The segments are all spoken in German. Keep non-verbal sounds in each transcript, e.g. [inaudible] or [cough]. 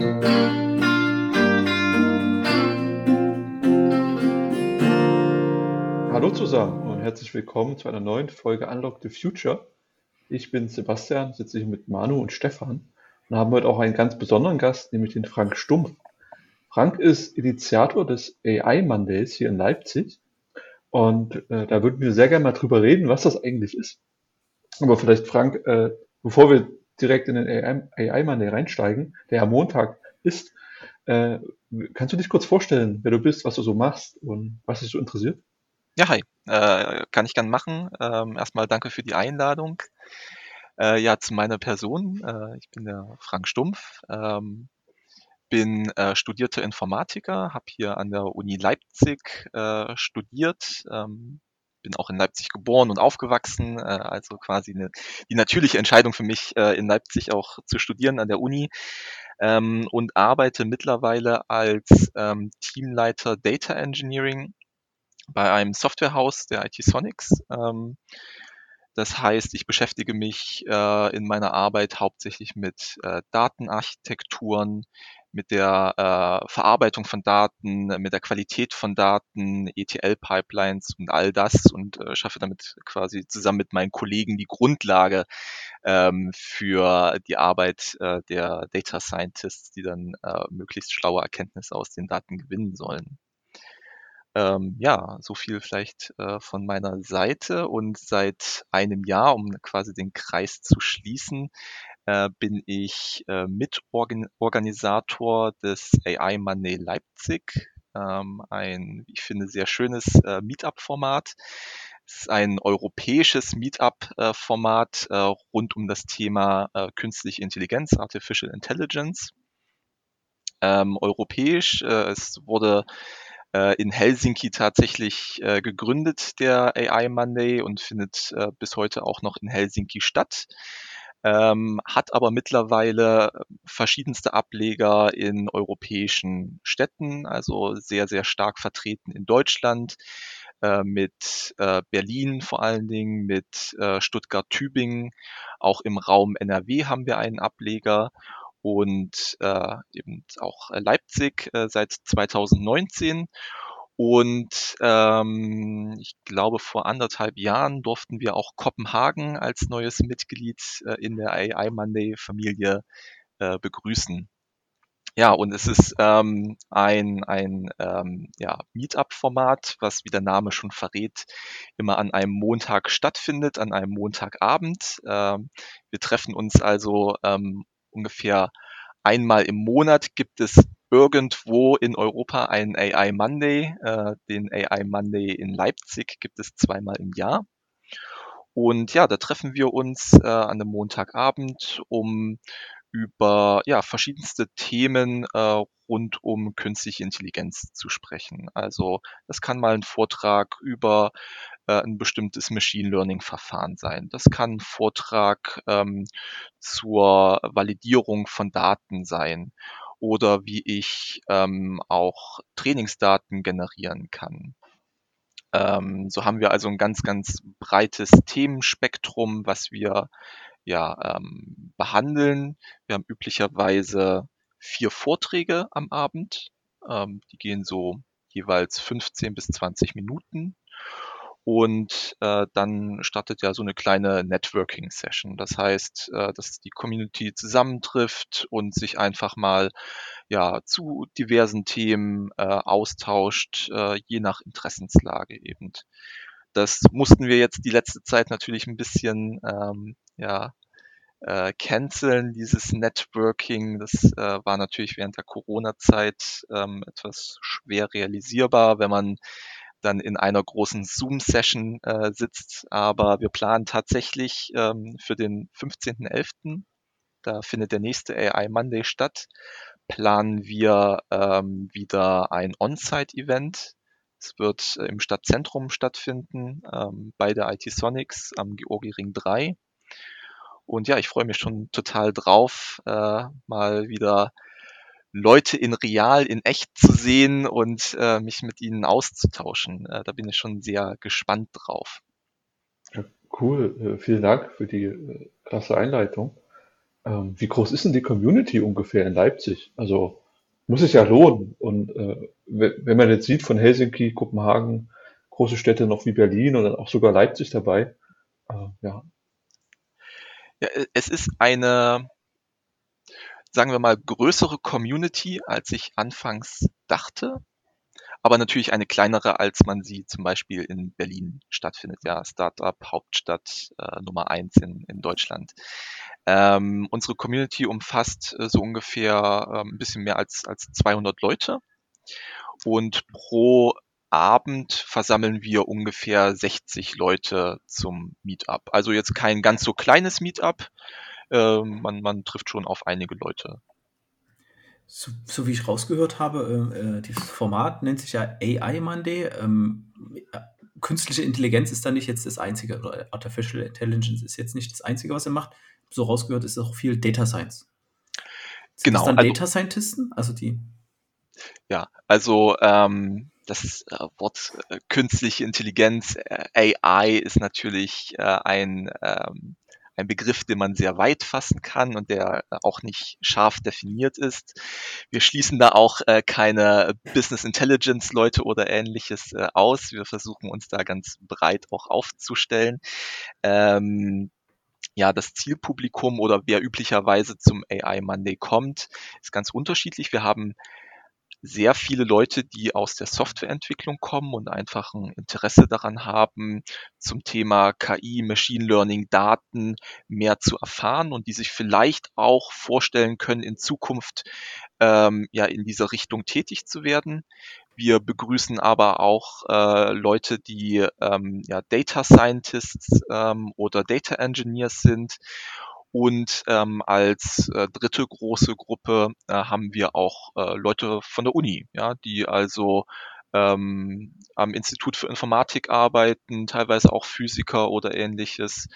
Hallo zusammen und herzlich willkommen zu einer neuen Folge Unlock the Future. Ich bin Sebastian, sitze hier mit Manu und Stefan und haben heute auch einen ganz besonderen Gast, nämlich den Frank Stumpf. Frank ist Initiator des AI Mondays hier in Leipzig und äh, da würden wir sehr gerne mal drüber reden, was das eigentlich ist. Aber vielleicht Frank, äh, bevor wir direkt in den AI, AI Monday reinsteigen, der ja Montag ist, äh, kannst du dich kurz vorstellen, wer du bist, was du so machst und was dich so interessiert? Ja, hi. Äh, kann ich gern machen. Ähm, erstmal danke für die Einladung. Äh, ja, zu meiner Person. Äh, ich bin der Frank Stumpf, ähm, bin äh, studierter Informatiker, habe hier an der Uni Leipzig äh, studiert, ähm, bin auch in Leipzig geboren und aufgewachsen, äh, also quasi eine, die natürliche Entscheidung für mich, äh, in Leipzig auch zu studieren an der Uni ähm, und arbeite mittlerweile als ähm, Teamleiter Data Engineering bei einem Softwarehaus der IT Sonics. Ähm, das heißt, ich beschäftige mich äh, in meiner Arbeit hauptsächlich mit äh, Datenarchitekturen, mit der äh, Verarbeitung von Daten, mit der Qualität von Daten, ETL-Pipelines und all das und äh, schaffe damit quasi zusammen mit meinen Kollegen die Grundlage ähm, für die Arbeit äh, der Data Scientists, die dann äh, möglichst schlaue Erkenntnisse aus den Daten gewinnen sollen. Ähm, ja, so viel vielleicht äh, von meiner Seite und seit einem Jahr, um quasi den Kreis zu schließen, äh, bin ich äh, Mitorganisator des AI Money Leipzig, ähm, ein, ich finde, sehr schönes äh, Meetup-Format. Es ist ein europäisches Meetup-Format äh, rund um das Thema äh, künstliche Intelligenz, Artificial Intelligence. Ähm, europäisch, äh, es wurde äh, in Helsinki tatsächlich gegründet, der AI Monday, und findet bis heute auch noch in Helsinki statt. Ähm, hat aber mittlerweile verschiedenste Ableger in europäischen Städten, also sehr, sehr stark vertreten in Deutschland, äh, mit äh, Berlin vor allen Dingen, mit äh, Stuttgart-Tübingen. Auch im Raum NRW haben wir einen Ableger und äh, eben auch Leipzig äh, seit 2019. Und ähm, ich glaube, vor anderthalb Jahren durften wir auch Kopenhagen als neues Mitglied äh, in der AI Monday Familie äh, begrüßen. Ja, und es ist ähm, ein, ein ähm, ja, Meetup-Format, was, wie der Name schon verrät, immer an einem Montag stattfindet, an einem Montagabend. Ähm, wir treffen uns also ähm, ungefähr einmal im Monat gibt es irgendwo in Europa einen AI Monday. Äh, den AI Monday in Leipzig gibt es zweimal im Jahr. Und ja, da treffen wir uns äh, an einem Montagabend, um über ja, verschiedenste Themen äh, rund um künstliche Intelligenz zu sprechen. Also das kann mal ein Vortrag über äh, ein bestimmtes Machine Learning Verfahren sein. Das kann ein Vortrag ähm, zur Validierung von Daten sein oder wie ich ähm, auch Trainingsdaten generieren kann. Ähm, so haben wir also ein ganz, ganz breites Themenspektrum, was wir ja ähm, behandeln. Wir haben üblicherweise vier Vorträge am Abend. Ähm, die gehen so jeweils 15 bis 20 Minuten. Und äh, dann startet ja so eine kleine Networking-Session. Das heißt, äh, dass die Community zusammentrifft und sich einfach mal ja zu diversen Themen äh, austauscht, äh, je nach Interessenslage eben. Das mussten wir jetzt die letzte Zeit natürlich ein bisschen ähm, ja, äh, canceln, dieses Networking. Das äh, war natürlich während der Corona-Zeit ähm, etwas schwer realisierbar, wenn man dann in einer großen Zoom-Session äh, sitzt. Aber wir planen tatsächlich ähm, für den 15.11., da findet der nächste AI Monday statt, planen wir ähm, wieder ein On-Site-Event. Es wird im Stadtzentrum stattfinden, ähm, bei der IT Sonics am Georgi Ring 3. Und ja, ich freue mich schon total drauf, äh, mal wieder Leute in real, in echt zu sehen und äh, mich mit ihnen auszutauschen. Äh, da bin ich schon sehr gespannt drauf. Ja, cool, äh, vielen Dank für die äh, klasse Einleitung. Ähm, wie groß ist denn die Community ungefähr in Leipzig? Also muss es ja lohnen. Und äh, wenn man jetzt sieht von Helsinki, Kopenhagen, große Städte noch wie Berlin und dann auch sogar Leipzig dabei, äh, ja. ja. Es ist eine, sagen wir mal, größere Community, als ich anfangs dachte aber natürlich eine kleinere, als man sie zum Beispiel in Berlin stattfindet. Ja, Startup Hauptstadt äh, Nummer eins in, in Deutschland. Ähm, unsere Community umfasst äh, so ungefähr äh, ein bisschen mehr als, als 200 Leute und pro Abend versammeln wir ungefähr 60 Leute zum Meetup. Also jetzt kein ganz so kleines Meetup. Äh, man, man trifft schon auf einige Leute so, so, wie ich rausgehört habe, äh, äh dieses Format nennt sich ja AI Monday. Ähm, künstliche Intelligenz ist da nicht jetzt das Einzige, oder Artificial Intelligence ist jetzt nicht das Einzige, was er macht. So rausgehört ist auch viel Data Science. Sind genau. Das dann also, Data Scientisten, also die. Ja, also ähm, das äh, Wort äh, künstliche Intelligenz, äh, AI, ist natürlich äh, ein ähm, ein Begriff, den man sehr weit fassen kann und der auch nicht scharf definiert ist. Wir schließen da auch äh, keine Business Intelligence Leute oder ähnliches äh, aus. Wir versuchen uns da ganz breit auch aufzustellen. Ähm, ja, das Zielpublikum oder wer üblicherweise zum AI Monday kommt, ist ganz unterschiedlich. Wir haben sehr viele Leute, die aus der Softwareentwicklung kommen und einfach ein Interesse daran haben, zum Thema KI, Machine Learning, Daten mehr zu erfahren und die sich vielleicht auch vorstellen können, in Zukunft ähm, ja in dieser Richtung tätig zu werden. Wir begrüßen aber auch äh, Leute, die ähm, ja, Data Scientists ähm, oder Data Engineers sind und ähm, als äh, dritte große Gruppe äh, haben wir auch äh, Leute von der Uni, ja, die also ähm, am Institut für Informatik arbeiten, teilweise auch Physiker oder ähnliches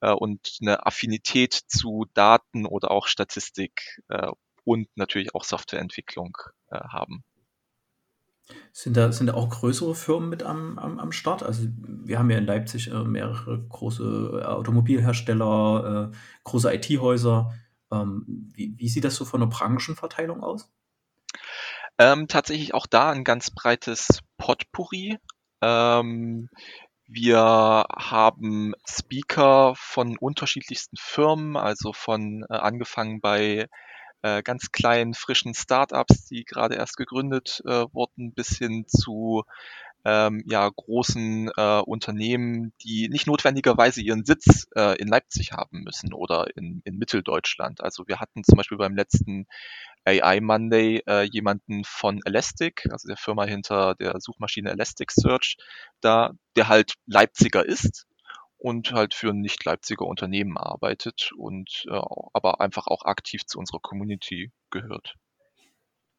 äh, und eine Affinität zu Daten oder auch Statistik äh, und natürlich auch Softwareentwicklung äh, haben. Sind da, sind da auch größere Firmen mit am, am, am Start? Also wir haben ja in Leipzig äh, mehrere große äh, Automobilhersteller, äh, große IT-Häuser. Ähm, wie, wie sieht das so von der Branchenverteilung aus? Ähm, tatsächlich auch da ein ganz breites Potpourri. Ähm, wir haben Speaker von unterschiedlichsten Firmen, also von äh, angefangen bei äh, ganz kleinen, frischen Startups, die gerade erst gegründet äh, wurden, bis hin zu ähm, ja, großen äh, Unternehmen, die nicht notwendigerweise ihren Sitz äh, in Leipzig haben müssen oder in, in Mitteldeutschland. Also wir hatten zum Beispiel beim letzten AI Monday äh, jemanden von Elastic, also der Firma hinter der Suchmaschine Elasticsearch, da, der halt Leipziger ist, und halt für ein Nicht-Leipziger Unternehmen arbeitet und äh, aber einfach auch aktiv zu unserer Community gehört.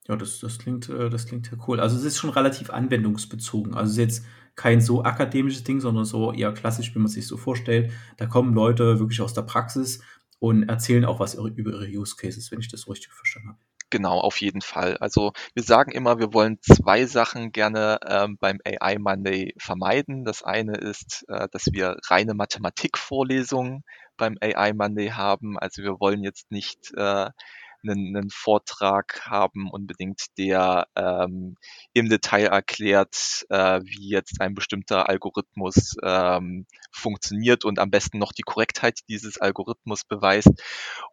Ja, das, das klingt, äh, das klingt ja cool. Also es ist schon relativ anwendungsbezogen. Also es ist jetzt kein so akademisches Ding, sondern so eher klassisch, wie man sich so vorstellt. Da kommen Leute wirklich aus der Praxis und erzählen auch was über ihre Use Cases, wenn ich das richtig verstanden habe. Genau, auf jeden Fall. Also wir sagen immer, wir wollen zwei Sachen gerne ähm, beim AI Monday vermeiden. Das eine ist, äh, dass wir reine Mathematikvorlesungen beim AI Monday haben. Also wir wollen jetzt nicht äh, einen, einen Vortrag haben unbedingt, der ähm, im Detail erklärt, äh, wie jetzt ein bestimmter Algorithmus ähm, funktioniert und am besten noch die Korrektheit dieses Algorithmus beweist.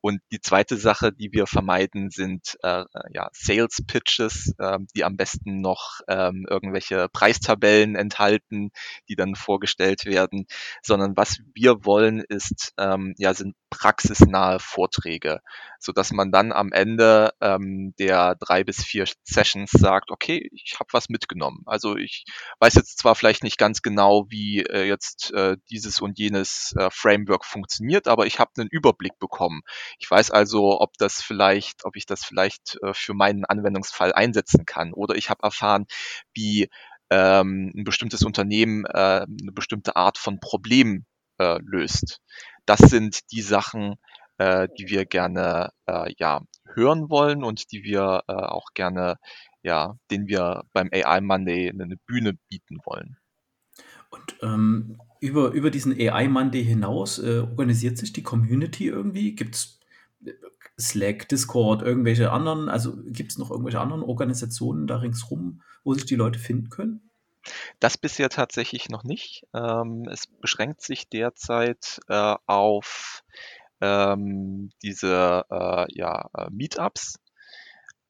Und die zweite Sache, die wir vermeiden, sind äh, ja, Sales Pitches, äh, die am besten noch ähm, irgendwelche Preistabellen enthalten, die dann vorgestellt werden, sondern was wir wollen, ist ähm, ja sind praxisnahe Vorträge, so dass man dann am Ende ähm, der drei bis vier Sessions sagt, okay, ich habe was mitgenommen. Also ich weiß jetzt zwar vielleicht nicht ganz genau, wie äh, jetzt äh, dieses und jenes äh, Framework funktioniert, aber ich habe einen Überblick bekommen. Ich weiß also, ob das vielleicht, ob ich das vielleicht äh, für meinen Anwendungsfall einsetzen kann. Oder ich habe erfahren, wie ähm, ein bestimmtes Unternehmen äh, eine bestimmte Art von Problem äh, löst. Das sind die Sachen, äh, die wir gerne äh, ja, hören wollen und die wir äh, auch gerne, ja, den wir beim AI Monday eine Bühne bieten wollen. Und ähm, über, über diesen AI Monday hinaus äh, organisiert sich die Community irgendwie? Gibt es Slack, Discord, irgendwelche anderen, also gibt es noch irgendwelche anderen Organisationen da ringsrum, wo sich die Leute finden können? Das bisher tatsächlich noch nicht. Ähm, es beschränkt sich derzeit äh, auf ähm, diese äh, ja, äh, Meetups.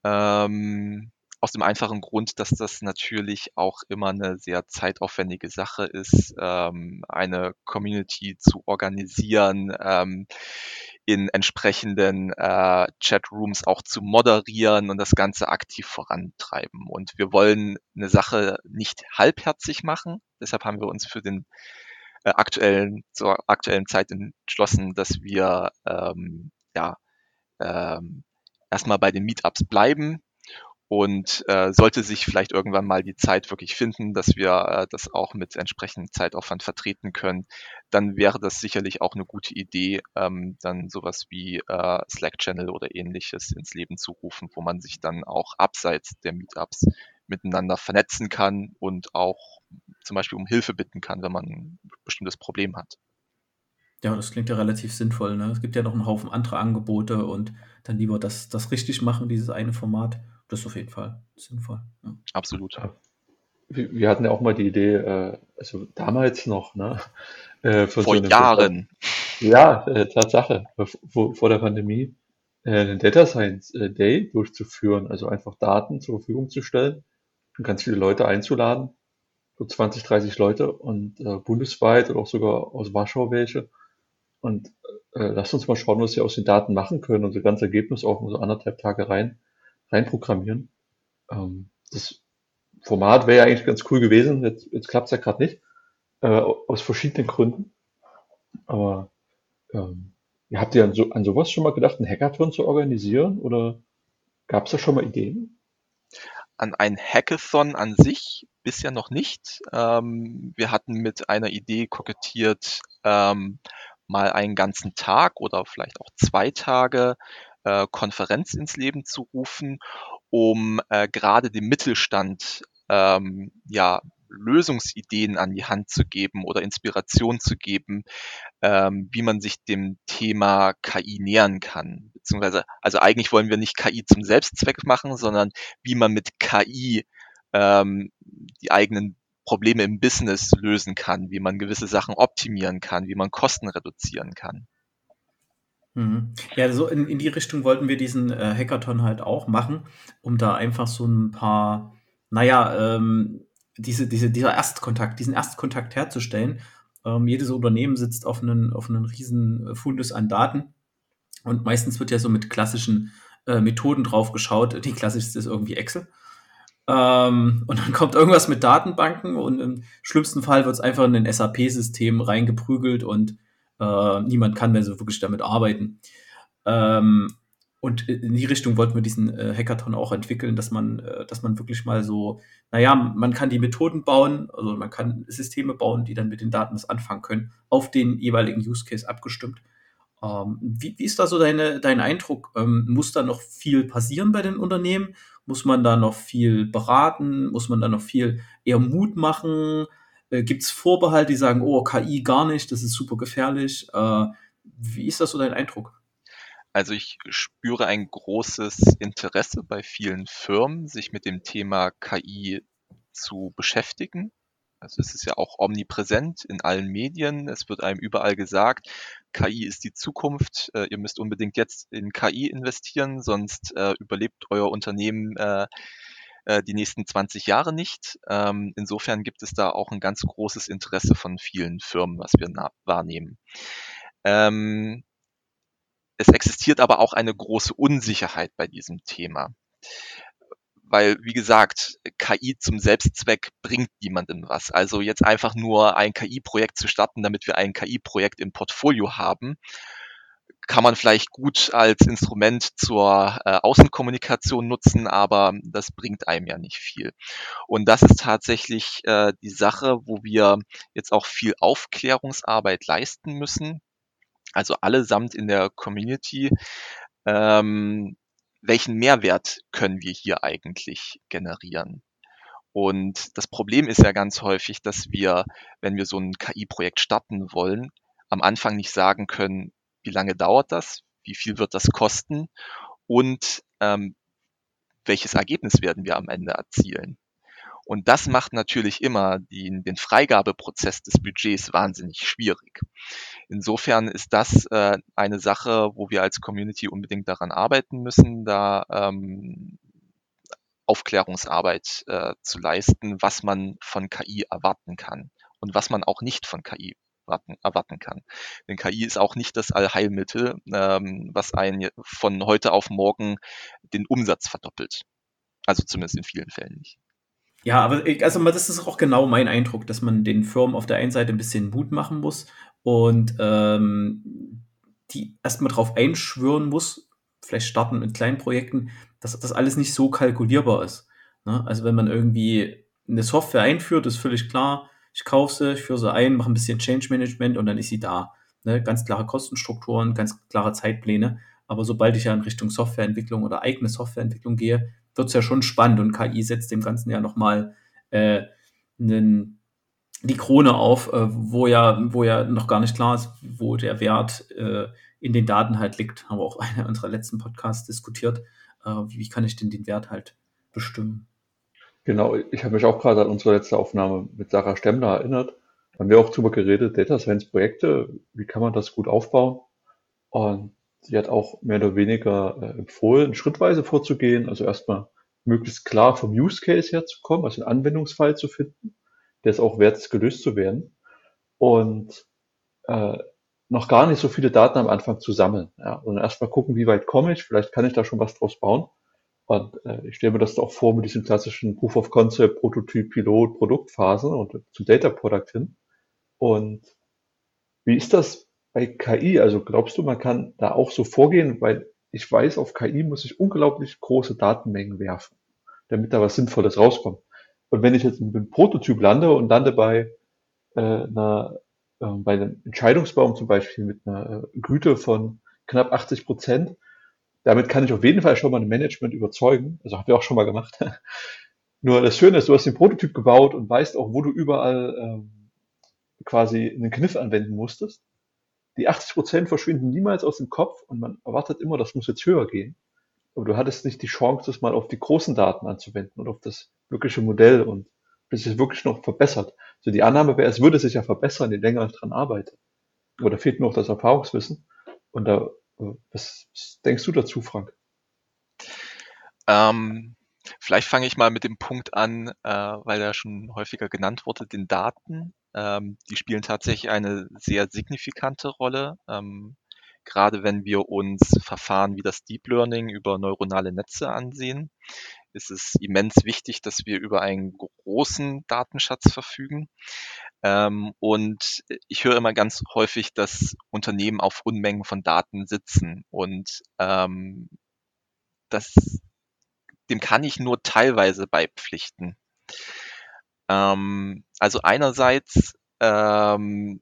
Ähm, aus dem einfachen Grund, dass das natürlich auch immer eine sehr zeitaufwendige Sache ist, ähm, eine Community zu organisieren, ähm, in entsprechenden äh, Chatrooms auch zu moderieren und das Ganze aktiv vorantreiben. Und wir wollen eine Sache nicht halbherzig machen. Deshalb haben wir uns für den äh, aktuellen, zur aktuellen Zeit entschlossen, dass wir ähm, ja ähm, erstmal bei den Meetups bleiben, und äh, sollte sich vielleicht irgendwann mal die Zeit wirklich finden, dass wir äh, das auch mit entsprechendem Zeitaufwand vertreten können, dann wäre das sicherlich auch eine gute Idee, ähm, dann sowas wie äh, Slack-Channel oder ähnliches ins Leben zu rufen, wo man sich dann auch abseits der Meetups miteinander vernetzen kann und auch zum Beispiel um Hilfe bitten kann, wenn man ein bestimmtes Problem hat. Ja, das klingt ja relativ sinnvoll. Ne? Es gibt ja noch einen Haufen andere Angebote und dann lieber das, das richtig machen, dieses eine Format das ist auf jeden Fall sinnvoll. Ja. Absolut. Wir, wir, hatten ja auch mal die Idee, äh, also damals noch, ne? Äh, vor so Jahren. Ja, äh, Tatsache, vor, vor der Pandemie, äh, einen Data Science äh, Day durchzuführen, also einfach Daten zur Verfügung zu stellen und ganz viele Leute einzuladen, so 20, 30 Leute und äh, bundesweit oder auch sogar aus Warschau welche. Und äh, lasst uns mal schauen, was wir aus den Daten machen können und so ganz Ergebnis auch in so anderthalb Tage rein reinprogrammieren. Ähm, das Format wäre ja eigentlich ganz cool gewesen, jetzt, jetzt klappt es ja gerade nicht, äh, aus verschiedenen Gründen. Aber ähm, habt ihr an, so, an sowas schon mal gedacht, einen Hackathon zu organisieren oder gab es da schon mal Ideen? An ein Hackathon an sich bisher noch nicht. Ähm, wir hatten mit einer Idee kokettiert, ähm, mal einen ganzen Tag oder vielleicht auch zwei Tage äh, Konferenz ins Leben zu rufen, um äh, gerade dem Mittelstand ähm, ja Lösungsideen an die Hand zu geben oder Inspiration zu geben, ähm, wie man sich dem Thema KI nähern kann. Beziehungsweise, also eigentlich wollen wir nicht KI zum Selbstzweck machen, sondern wie man mit KI ähm, die eigenen Probleme im Business lösen kann, wie man gewisse Sachen optimieren kann, wie man Kosten reduzieren kann. Mhm. Ja, so in, in die Richtung wollten wir diesen äh, Hackathon halt auch machen, um da einfach so ein paar, naja, ähm, diese, diese, dieser Erstkontakt, diesen Erstkontakt herzustellen. Ähm, jedes Unternehmen sitzt auf einen, auf einen riesen Fundus an Daten und meistens wird ja so mit klassischen äh, Methoden drauf geschaut. Die klassischste ist irgendwie Excel. Ähm, und dann kommt irgendwas mit Datenbanken und im schlimmsten Fall wird es einfach in ein SAP-System reingeprügelt und äh, niemand kann mehr so wirklich damit arbeiten. Ähm, und in die Richtung wollten wir diesen äh, Hackathon auch entwickeln, dass man, äh, dass man wirklich mal so, naja, man kann die Methoden bauen, also man kann Systeme bauen, die dann mit den Daten was anfangen können, auf den jeweiligen Use Case abgestimmt. Ähm, wie, wie, ist da so deine, dein Eindruck? Ähm, muss da noch viel passieren bei den Unternehmen? Muss man da noch viel beraten? Muss man da noch viel eher Mut machen? Äh, Gibt es Vorbehalte, die sagen, oh, KI gar nicht, das ist super gefährlich? Äh, wie ist das so dein Eindruck? Also ich spüre ein großes Interesse bei vielen Firmen, sich mit dem Thema KI zu beschäftigen. Also es ist ja auch omnipräsent in allen Medien. Es wird einem überall gesagt, KI ist die Zukunft. Äh, ihr müsst unbedingt jetzt in KI investieren, sonst äh, überlebt euer Unternehmen äh, die nächsten 20 Jahre nicht. Ähm, insofern gibt es da auch ein ganz großes Interesse von vielen Firmen, was wir wahrnehmen. Ähm, es existiert aber auch eine große Unsicherheit bei diesem Thema. Weil, wie gesagt, KI zum Selbstzweck bringt niemandem was. Also jetzt einfach nur ein KI-Projekt zu starten, damit wir ein KI-Projekt im Portfolio haben, kann man vielleicht gut als Instrument zur äh, Außenkommunikation nutzen, aber das bringt einem ja nicht viel. Und das ist tatsächlich äh, die Sache, wo wir jetzt auch viel Aufklärungsarbeit leisten müssen. Also allesamt in der Community. Ähm, welchen Mehrwert können wir hier eigentlich generieren? Und das Problem ist ja ganz häufig, dass wir, wenn wir so ein KI-Projekt starten wollen, am Anfang nicht sagen können, wie lange dauert das? wie viel wird das kosten und ähm, welches Ergebnis werden wir am Ende erzielen. Und das macht natürlich immer den, den Freigabeprozess des Budgets wahnsinnig schwierig. Insofern ist das äh, eine Sache, wo wir als Community unbedingt daran arbeiten müssen, da ähm, Aufklärungsarbeit äh, zu leisten, was man von KI erwarten kann und was man auch nicht von KI erwarten, erwarten kann. Denn KI ist auch nicht das Allheilmittel, ähm, was einen von heute auf morgen den Umsatz verdoppelt. Also zumindest in vielen Fällen nicht. Ja, aber also das ist auch genau mein Eindruck, dass man den Firmen auf der einen Seite ein bisschen Mut machen muss und ähm, die erstmal drauf einschwören muss, vielleicht starten mit kleinen Projekten, dass das alles nicht so kalkulierbar ist. Ne? Also wenn man irgendwie eine Software einführt, ist völlig klar, ich kaufe sie, ich führe sie ein, mache ein bisschen Change Management und dann ist sie da. Ne? Ganz klare Kostenstrukturen, ganz klare Zeitpläne. Aber sobald ich ja in Richtung Softwareentwicklung oder eigene Softwareentwicklung gehe, wird es ja schon spannend und KI setzt dem Ganzen ja nochmal äh, einen, die Krone auf, äh, wo ja, wo ja noch gar nicht klar ist, wo der Wert äh, in den Daten halt liegt. Haben wir auch einer unserer letzten Podcasts diskutiert. Äh, wie, wie kann ich denn den Wert halt bestimmen? Genau, ich habe mich auch gerade an unsere letzte Aufnahme mit Sarah Stemmler erinnert. Da haben wir auch drüber geredet, Data Science Projekte, wie kann man das gut aufbauen? Und Sie hat auch mehr oder weniger äh, empfohlen, schrittweise vorzugehen, also erstmal möglichst klar vom Use Case herzukommen, also einen Anwendungsfall zu finden, der es auch wert ist, gelöst zu werden. Und äh, noch gar nicht so viele Daten am Anfang zu sammeln. Ja, und erstmal gucken, wie weit komme ich, vielleicht kann ich da schon was draus bauen. Und äh, ich stelle mir das auch vor mit diesem klassischen Proof of Concept, Prototyp, Pilot, Produktphasen und zum Data Product hin. Und wie ist das bei KI, also glaubst du, man kann da auch so vorgehen, weil ich weiß, auf KI muss ich unglaublich große Datenmengen werfen, damit da was Sinnvolles rauskommt. Und wenn ich jetzt mit einem Prototyp lande und lande bei äh, einer, äh, bei einem Entscheidungsbaum zum Beispiel mit einer äh, Güte von knapp 80 Prozent, damit kann ich auf jeden Fall schon mal ein Management überzeugen. Also haben wir auch schon mal gemacht. [laughs] Nur das Schöne ist, du hast den Prototyp gebaut und weißt auch, wo du überall ähm, quasi einen Kniff anwenden musstest die 80 Prozent verschwinden niemals aus dem Kopf und man erwartet immer, das muss jetzt höher gehen. Aber du hattest nicht die Chance, das mal auf die großen Daten anzuwenden und auf das wirkliche Modell und bis es wirklich noch verbessert. So die Annahme wäre, es würde sich ja verbessern, je länger ich dran arbeite. Aber da fehlt nur noch das Erfahrungswissen. Und da, was, was denkst du dazu, Frank? Ähm, vielleicht fange ich mal mit dem Punkt an, äh, weil er schon häufiger genannt wurde, den Daten. Ähm, die spielen tatsächlich eine sehr signifikante Rolle. Ähm, gerade wenn wir uns Verfahren wie das Deep Learning über neuronale Netze ansehen, ist es immens wichtig, dass wir über einen großen Datenschatz verfügen. Ähm, und ich höre immer ganz häufig, dass Unternehmen auf Unmengen von Daten sitzen. Und ähm, das, dem kann ich nur teilweise beipflichten. Ähm, also einerseits ähm,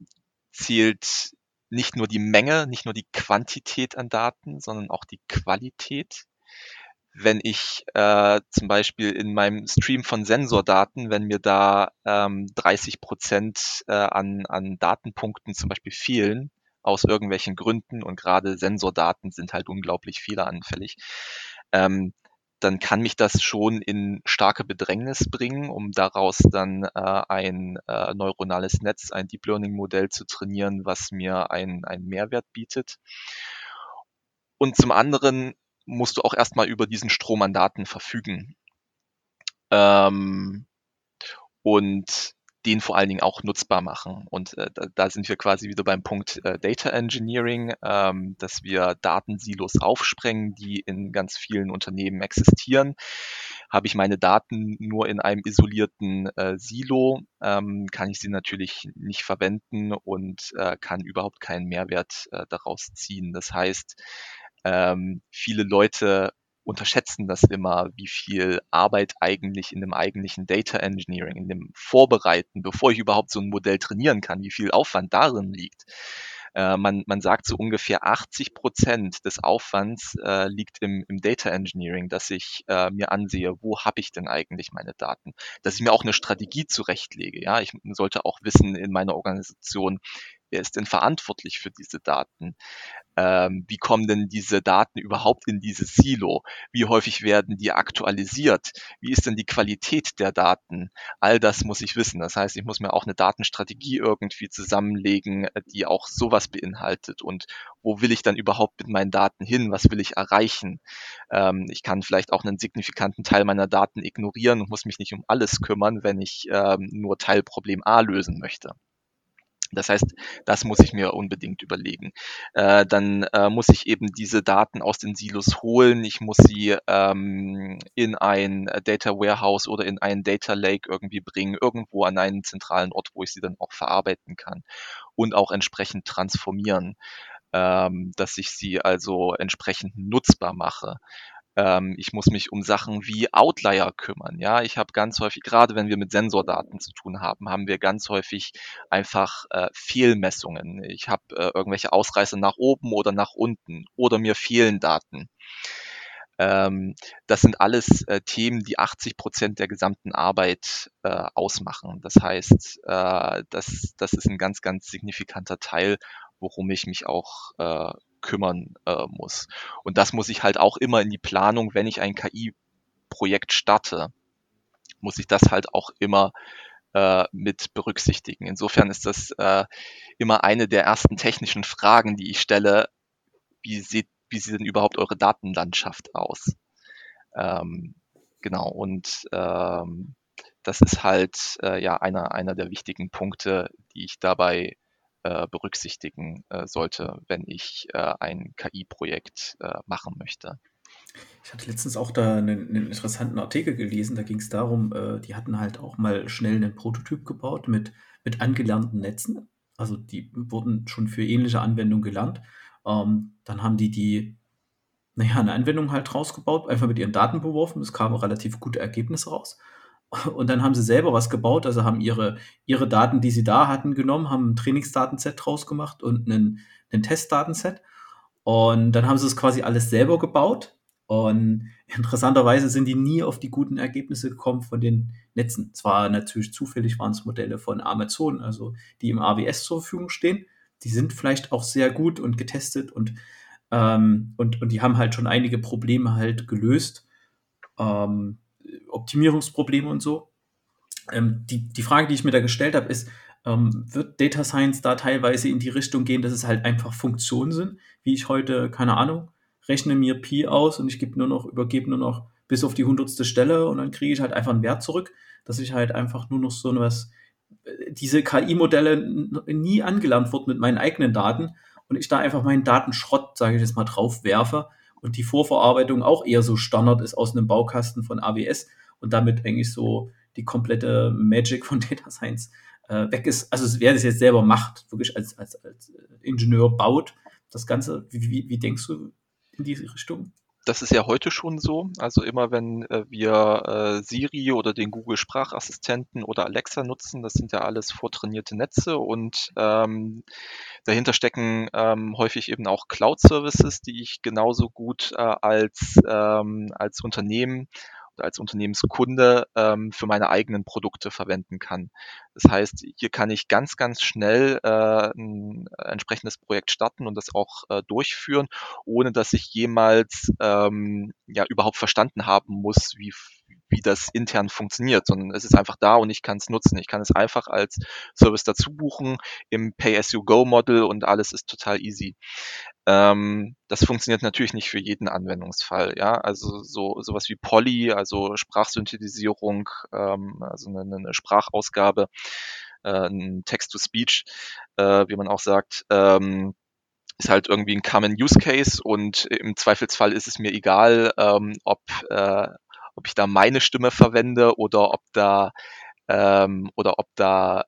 zählt nicht nur die Menge, nicht nur die Quantität an Daten, sondern auch die Qualität. Wenn ich äh, zum Beispiel in meinem Stream von Sensordaten, wenn mir da ähm, 30 Prozent äh, an, an Datenpunkten zum Beispiel fehlen, aus irgendwelchen Gründen und gerade Sensordaten sind halt unglaublich fehleranfällig, ähm, dann kann mich das schon in starke Bedrängnis bringen, um daraus dann äh, ein äh, neuronales Netz, ein Deep Learning Modell zu trainieren, was mir einen Mehrwert bietet. Und zum anderen musst du auch erstmal über diesen Strom an Daten verfügen. Ähm, und den vor allen Dingen auch nutzbar machen. Und äh, da, da, sind wir quasi wieder beim Punkt äh, Data Engineering, ähm, dass wir Datensilos aufsprengen, die in ganz vielen Unternehmen existieren. Habe ich meine Daten nur in einem isolierten äh, Silo, ähm, kann ich sie natürlich nicht verwenden und äh, kann überhaupt keinen Mehrwert äh, daraus ziehen. Das heißt, ähm, viele Leute unterschätzen das immer, wie viel Arbeit eigentlich in dem eigentlichen Data Engineering, in dem Vorbereiten, bevor ich überhaupt so ein Modell trainieren kann, wie viel Aufwand darin liegt. Äh, man, man sagt so ungefähr 80 Prozent des Aufwands äh, liegt im, im Data Engineering, dass ich äh, mir ansehe, wo habe ich denn eigentlich meine Daten, dass ich mir auch eine Strategie zurechtlege. Ja, ich sollte auch wissen in meiner Organisation, wer ist denn verantwortlich für diese Daten? Ähm, wie kommen denn diese Daten überhaupt in dieses Silo? Wie häufig werden die aktualisiert? Wie ist denn die Qualität der Daten? All das muss ich wissen. Das heißt, ich muss mir auch eine Datenstrategie irgendwie zusammenlegen, die auch sowas beinhaltet. Und wo will ich dann überhaupt mit meinen Daten hin? Was will ich erreichen? Ähm, ich kann vielleicht auch einen signifikanten Teil meiner Daten ignorieren und muss mich nicht um alles kümmern, wenn ich ähm, nur Teilproblem A lösen möchte. Das heißt, das muss ich mir unbedingt überlegen. Äh, dann äh, muss ich eben diese Daten aus den Silos holen. Ich muss sie ähm, in ein Data Warehouse oder in einen Data Lake irgendwie bringen, irgendwo an einen zentralen Ort, wo ich sie dann auch verarbeiten kann und auch entsprechend transformieren, ähm, dass ich sie also entsprechend nutzbar mache. Ähm, ich muss mich um Sachen wie Outlier kümmern. Ja, ich habe ganz häufig, gerade wenn wir mit Sensordaten zu tun haben, haben wir ganz häufig einfach äh, Fehlmessungen. Ich habe äh, irgendwelche Ausreißer nach oben oder nach unten oder mir fehlen Daten. Ähm, das sind alles äh, Themen, die 80 Prozent der gesamten Arbeit äh, ausmachen. Das heißt, äh, das, das ist ein ganz, ganz signifikanter Teil, worum ich mich auch äh, kümmern äh, muss. Und das muss ich halt auch immer in die Planung, wenn ich ein KI-Projekt starte, muss ich das halt auch immer äh, mit berücksichtigen. Insofern ist das äh, immer eine der ersten technischen Fragen, die ich stelle. Wie sieht, wie sieht denn überhaupt eure Datenlandschaft aus? Ähm, genau, und ähm, das ist halt äh, ja einer, einer der wichtigen Punkte, die ich dabei äh, berücksichtigen äh, sollte, wenn ich äh, ein KI-Projekt äh, machen möchte. Ich hatte letztens auch da einen, einen interessanten Artikel gelesen, da ging es darum, äh, die hatten halt auch mal schnell einen Prototyp gebaut mit, mit angelernten Netzen. Also die wurden schon für ähnliche Anwendungen gelernt. Ähm, dann haben die die, naja, eine Anwendung halt rausgebaut, einfach mit ihren Daten beworfen. Es kamen relativ gute Ergebnisse raus. Und dann haben sie selber was gebaut, also haben ihre, ihre Daten, die sie da hatten, genommen, haben ein Trainingsdatenset draus gemacht und einen, einen Testdatenset. Und dann haben sie es quasi alles selber gebaut. Und interessanterweise sind die nie auf die guten Ergebnisse gekommen von den Netzen. Zwar natürlich zufällig waren es Modelle von Amazon, also die im AWS zur Verfügung stehen. Die sind vielleicht auch sehr gut und getestet und, ähm, und, und die haben halt schon einige Probleme halt gelöst. Ähm, Optimierungsprobleme und so. Ähm, die, die Frage, die ich mir da gestellt habe, ist, ähm, wird Data Science da teilweise in die Richtung gehen, dass es halt einfach Funktionen sind, wie ich heute, keine Ahnung, rechne mir Pi aus und ich gebe nur noch, übergebe nur noch bis auf die hundertste Stelle und dann kriege ich halt einfach einen Wert zurück, dass ich halt einfach nur noch so was, äh, diese KI-Modelle nie angelernt wurden mit meinen eigenen Daten und ich da einfach meinen Datenschrott, sage ich jetzt mal, drauf werfe und die Vorverarbeitung auch eher so Standard ist aus einem Baukasten von AWS und damit eigentlich so die komplette Magic von [laughs] Data Science äh, weg ist. Also wer das jetzt selber macht, wirklich als, als, als Ingenieur baut, das Ganze, wie, wie, wie denkst du in diese Richtung? Das ist ja heute schon so. Also immer wenn äh, wir äh, Siri oder den Google Sprachassistenten oder Alexa nutzen, das sind ja alles vortrainierte Netze und ähm, dahinter stecken ähm, häufig eben auch Cloud-Services, die ich genauso gut äh, als, ähm, als Unternehmen als Unternehmenskunde ähm, für meine eigenen Produkte verwenden kann. Das heißt, hier kann ich ganz, ganz schnell äh, ein entsprechendes Projekt starten und das auch äh, durchführen, ohne dass ich jemals ähm, ja überhaupt verstanden haben muss, wie wie das intern funktioniert, sondern es ist einfach da und ich kann es nutzen. Ich kann es einfach als Service dazu buchen im Pay-as-you-go-Model und alles ist total easy. Ähm, das funktioniert natürlich nicht für jeden Anwendungsfall. Ja, also so sowas wie Poly, also Sprachsynthetisierung, ähm, also eine, eine Sprachausgabe, äh, ein Text-to-Speech, äh, wie man auch sagt. Ähm, ist halt irgendwie ein Common Use Case und im Zweifelsfall ist es mir egal, ähm, ob, äh, ob ich da meine Stimme verwende oder ob da ähm, oder ob da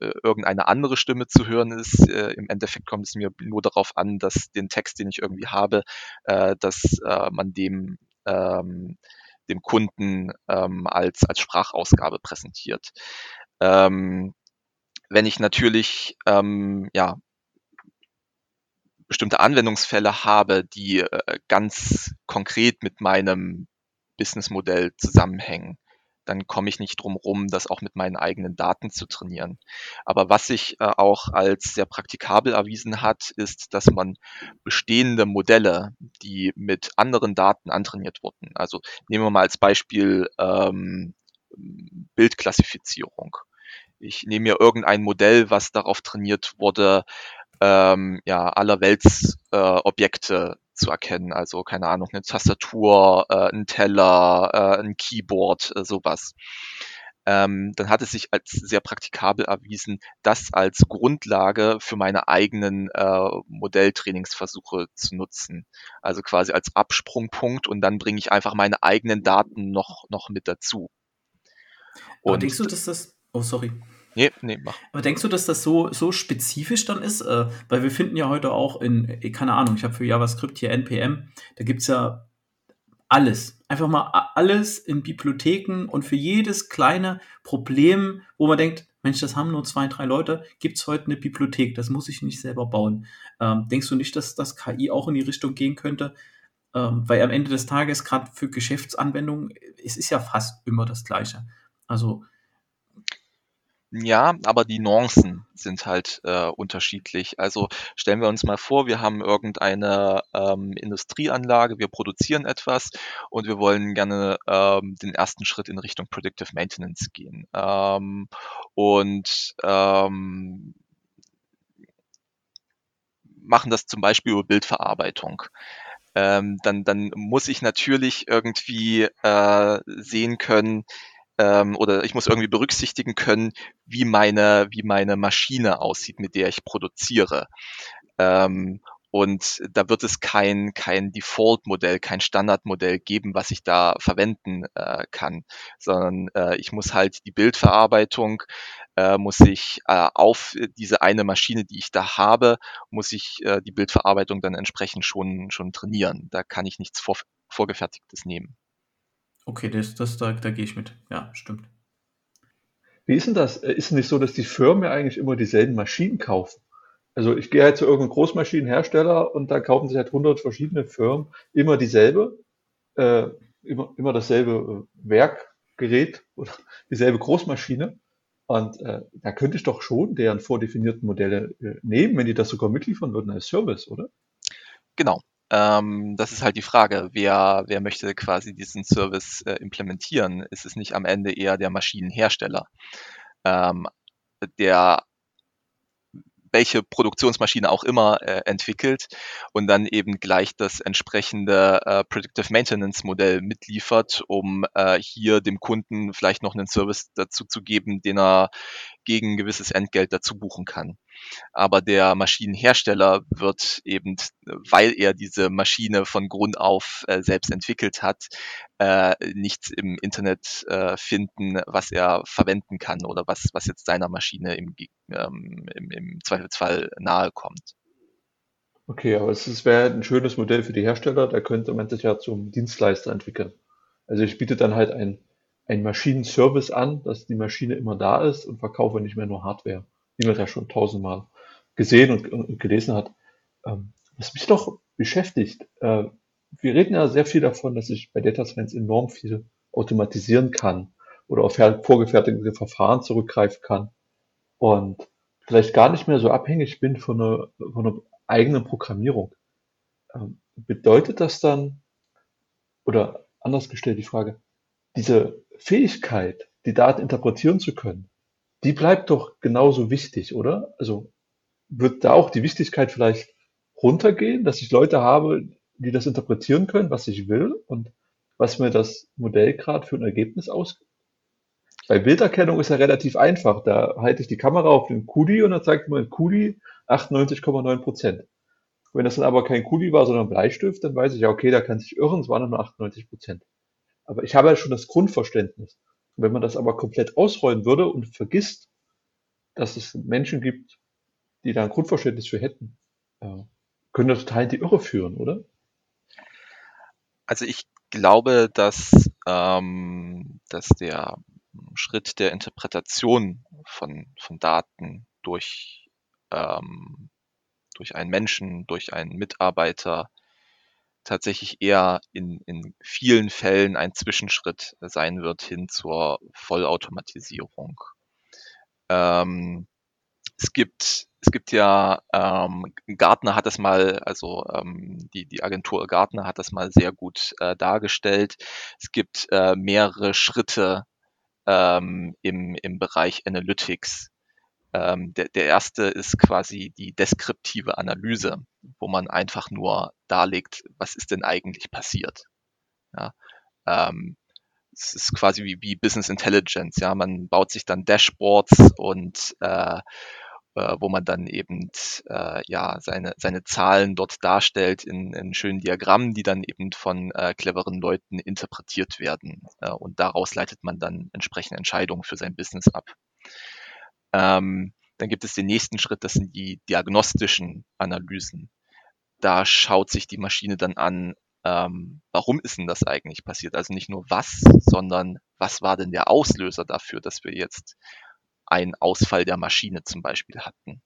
äh, irgendeine andere Stimme zu hören ist. Äh, Im Endeffekt kommt es mir nur darauf an, dass den Text, den ich irgendwie habe, äh, dass äh, man dem ähm, dem Kunden ähm, als als Sprachausgabe präsentiert. Ähm, wenn ich natürlich ähm, ja bestimmte Anwendungsfälle habe, die äh, ganz konkret mit meinem Businessmodell zusammenhängen, dann komme ich nicht drum rum, das auch mit meinen eigenen Daten zu trainieren. Aber was sich äh, auch als sehr praktikabel erwiesen hat, ist, dass man bestehende Modelle, die mit anderen Daten antrainiert wurden, also nehmen wir mal als Beispiel ähm, Bildklassifizierung. Ich nehme mir irgendein Modell, was darauf trainiert wurde, ähm, ja, allerwelts äh, Objekte zu erkennen. Also keine Ahnung, eine Tastatur, äh, ein Teller, äh, ein Keyboard, äh, sowas. Ähm, dann hat es sich als sehr praktikabel erwiesen, das als Grundlage für meine eigenen äh, Modelltrainingsversuche zu nutzen. Also quasi als Absprungpunkt und dann bringe ich einfach meine eigenen Daten noch, noch mit dazu. Und Aber denkst du, dass das. Oh, sorry. Nee, nee, mach. Aber denkst du, dass das so, so spezifisch dann ist? Äh, weil wir finden ja heute auch in, äh, keine Ahnung, ich habe für JavaScript hier NPM, da gibt es ja alles. Einfach mal alles in Bibliotheken und für jedes kleine Problem, wo man denkt, Mensch, das haben nur zwei, drei Leute, gibt es heute eine Bibliothek, das muss ich nicht selber bauen. Ähm, denkst du nicht, dass das KI auch in die Richtung gehen könnte? Ähm, weil am Ende des Tages, gerade für Geschäftsanwendungen, es ist ja fast immer das Gleiche. Also ja, aber die Nuancen sind halt äh, unterschiedlich. Also stellen wir uns mal vor, wir haben irgendeine ähm, Industrieanlage, wir produzieren etwas und wir wollen gerne ähm, den ersten Schritt in Richtung Predictive Maintenance gehen. Ähm, und ähm, machen das zum Beispiel über Bildverarbeitung. Ähm, dann, dann muss ich natürlich irgendwie äh, sehen können, ähm, oder ich muss irgendwie berücksichtigen können, wie meine, wie meine Maschine aussieht, mit der ich produziere. Ähm, und da wird es kein, kein Default-Modell, kein Standardmodell geben, was ich da verwenden äh, kann, sondern äh, ich muss halt die Bildverarbeitung, äh, muss ich äh, auf diese eine Maschine, die ich da habe, muss ich äh, die Bildverarbeitung dann entsprechend schon, schon trainieren. Da kann ich nichts vor, Vorgefertigtes nehmen. Okay, das, das, da, da gehe ich mit. Ja, stimmt. Wie ist denn das? Äh, ist es nicht so, dass die Firmen ja eigentlich immer dieselben Maschinen kaufen? Also ich gehe halt zu irgendeinem Großmaschinenhersteller und da kaufen sich halt 100 verschiedene Firmen immer dieselbe, äh, immer, immer dasselbe äh, Werkgerät oder [laughs] dieselbe Großmaschine. Und äh, da könnte ich doch schon deren vordefinierten Modelle äh, nehmen, wenn die das sogar mitliefern würden als Service, oder? Genau. Ähm, das ist halt die Frage, wer, wer möchte quasi diesen Service äh, implementieren? Ist es nicht am Ende eher der Maschinenhersteller, ähm, der welche Produktionsmaschine auch immer äh, entwickelt und dann eben gleich das entsprechende äh, Predictive Maintenance Modell mitliefert, um äh, hier dem Kunden vielleicht noch einen Service dazu zu geben, den er gegen ein gewisses Entgelt dazu buchen kann. Aber der Maschinenhersteller wird eben, weil er diese Maschine von Grund auf äh, selbst entwickelt hat, äh, nichts im Internet äh, finden, was er verwenden kann oder was, was jetzt seiner Maschine im, ähm, im, im Zweifelsfall nahe kommt. Okay, aber es wäre ein schönes Modell für die Hersteller, da könnte man sich ja zum Dienstleister entwickeln. Also ich biete dann halt ein, ein Maschinenservice an, dass die Maschine immer da ist und verkaufe nicht mehr nur Hardware wie man das schon tausendmal gesehen und, und gelesen hat. Ähm, was mich doch beschäftigt, äh, wir reden ja sehr viel davon, dass ich bei Data Science enorm viel automatisieren kann oder auf vorgefertigte Verfahren zurückgreifen kann und vielleicht gar nicht mehr so abhängig bin von einer, von einer eigenen Programmierung. Ähm, bedeutet das dann, oder anders gestellt die Frage, diese Fähigkeit, die Daten interpretieren zu können, die bleibt doch genauso wichtig, oder? Also wird da auch die Wichtigkeit vielleicht runtergehen, dass ich Leute habe, die das interpretieren können, was ich will und was mir das Modell gerade für ein Ergebnis ausgibt? Bei Bilderkennung ist ja relativ einfach. Da halte ich die Kamera auf den Kuli und dann zeigt mir ein Kuli 98,9 Prozent. Wenn das dann aber kein Kuli war, sondern Bleistift, dann weiß ich ja, okay, da kann sich irren, es waren nur 98 Prozent. Aber ich habe ja schon das Grundverständnis. Wenn man das aber komplett ausrollen würde und vergisst, dass es Menschen gibt, die da ein Grundverständnis für hätten, äh, können das total in die Irre führen, oder? Also ich glaube, dass, ähm, dass der Schritt der Interpretation von, von Daten durch, ähm, durch einen Menschen, durch einen Mitarbeiter, tatsächlich eher in, in vielen Fällen ein Zwischenschritt sein wird hin zur Vollautomatisierung. Ähm, es gibt es gibt ja, ähm, Gartner hat das mal, also ähm, die, die Agentur Gartner hat das mal sehr gut äh, dargestellt. Es gibt äh, mehrere Schritte ähm, im, im Bereich Analytics. Ähm, der, der erste ist quasi die deskriptive Analyse, wo man einfach nur darlegt, was ist denn eigentlich passiert. Ja, ähm, es ist quasi wie, wie Business Intelligence. Ja, man baut sich dann Dashboards und äh, äh, wo man dann eben äh, ja seine, seine Zahlen dort darstellt in, in schönen Diagrammen, die dann eben von äh, cleveren Leuten interpretiert werden. Äh, und daraus leitet man dann entsprechende Entscheidungen für sein Business ab. Ähm, dann gibt es den nächsten Schritt, das sind die diagnostischen Analysen. Da schaut sich die Maschine dann an, ähm, warum ist denn das eigentlich passiert? Also nicht nur was, sondern was war denn der Auslöser dafür, dass wir jetzt einen Ausfall der Maschine zum Beispiel hatten.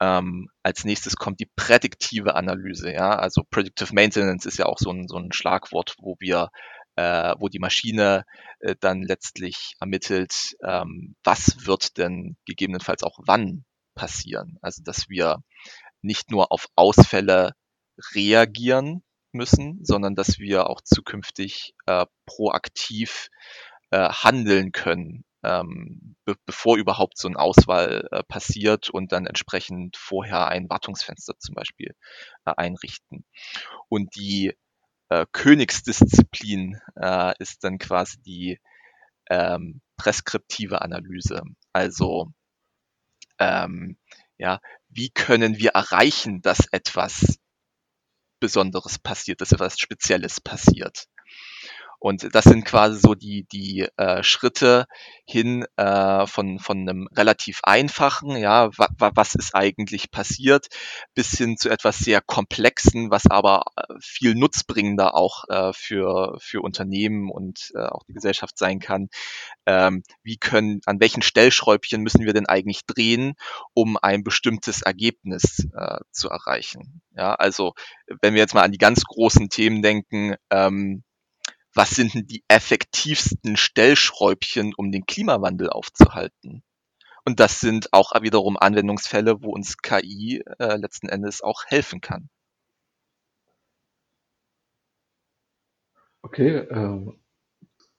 Ähm, als nächstes kommt die prädiktive Analyse. Ja? Also Predictive Maintenance ist ja auch so ein, so ein Schlagwort, wo wir äh, wo die Maschine äh, dann letztlich ermittelt, ähm, was wird denn gegebenenfalls auch wann passieren. Also dass wir nicht nur auf Ausfälle reagieren müssen, sondern dass wir auch zukünftig äh, proaktiv äh, handeln können ähm, be bevor überhaupt so ein Auswahl äh, passiert und dann entsprechend vorher ein Wartungsfenster zum Beispiel äh, einrichten. Und die äh, Königsdisziplin äh, ist dann quasi die ähm, preskriptive Analyse. Also ähm, ja, wie können wir erreichen, dass etwas Besonderes passiert, dass etwas Spezielles passiert? Und das sind quasi so die, die äh, Schritte hin äh, von, von einem relativ einfachen, ja, wa, wa, was ist eigentlich passiert, bis hin zu etwas sehr komplexen, was aber äh, viel nutzbringender auch äh, für, für Unternehmen und äh, auch die Gesellschaft sein kann. Ähm, wie können, an welchen Stellschräubchen müssen wir denn eigentlich drehen, um ein bestimmtes Ergebnis äh, zu erreichen? Ja, also wenn wir jetzt mal an die ganz großen Themen denken, ähm, was sind denn die effektivsten Stellschräubchen, um den Klimawandel aufzuhalten? Und das sind auch wiederum Anwendungsfälle, wo uns KI äh, letzten Endes auch helfen kann. Okay, ähm,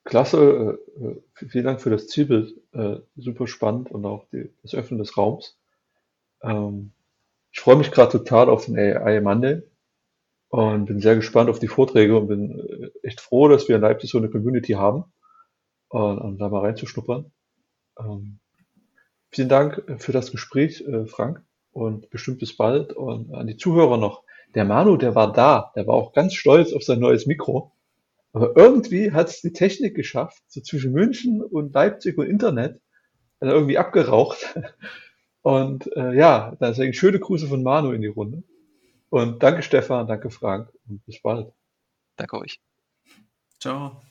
klasse. Äh, äh vielen Dank für das Zielbild. Äh, super spannend und auch die, das Öffnen des Raums. Ähm, ich freue mich gerade total auf den AI Monday. Und bin sehr gespannt auf die Vorträge und bin äh, echt froh, dass wir in Leipzig so eine Community haben und, und da mal reinzuschnuppern. Ähm, vielen Dank für das Gespräch, äh, Frank, und bestimmt bis bald. Und an die Zuhörer noch. Der Manu, der war da, der war auch ganz stolz auf sein neues Mikro. Aber irgendwie hat es die Technik geschafft, so zwischen München und Leipzig und Internet, er irgendwie abgeraucht. [laughs] Und äh, ja, deswegen schöne Grüße von Manu in die Runde. Und danke Stefan, danke Frank und bis bald. Danke euch. Ciao.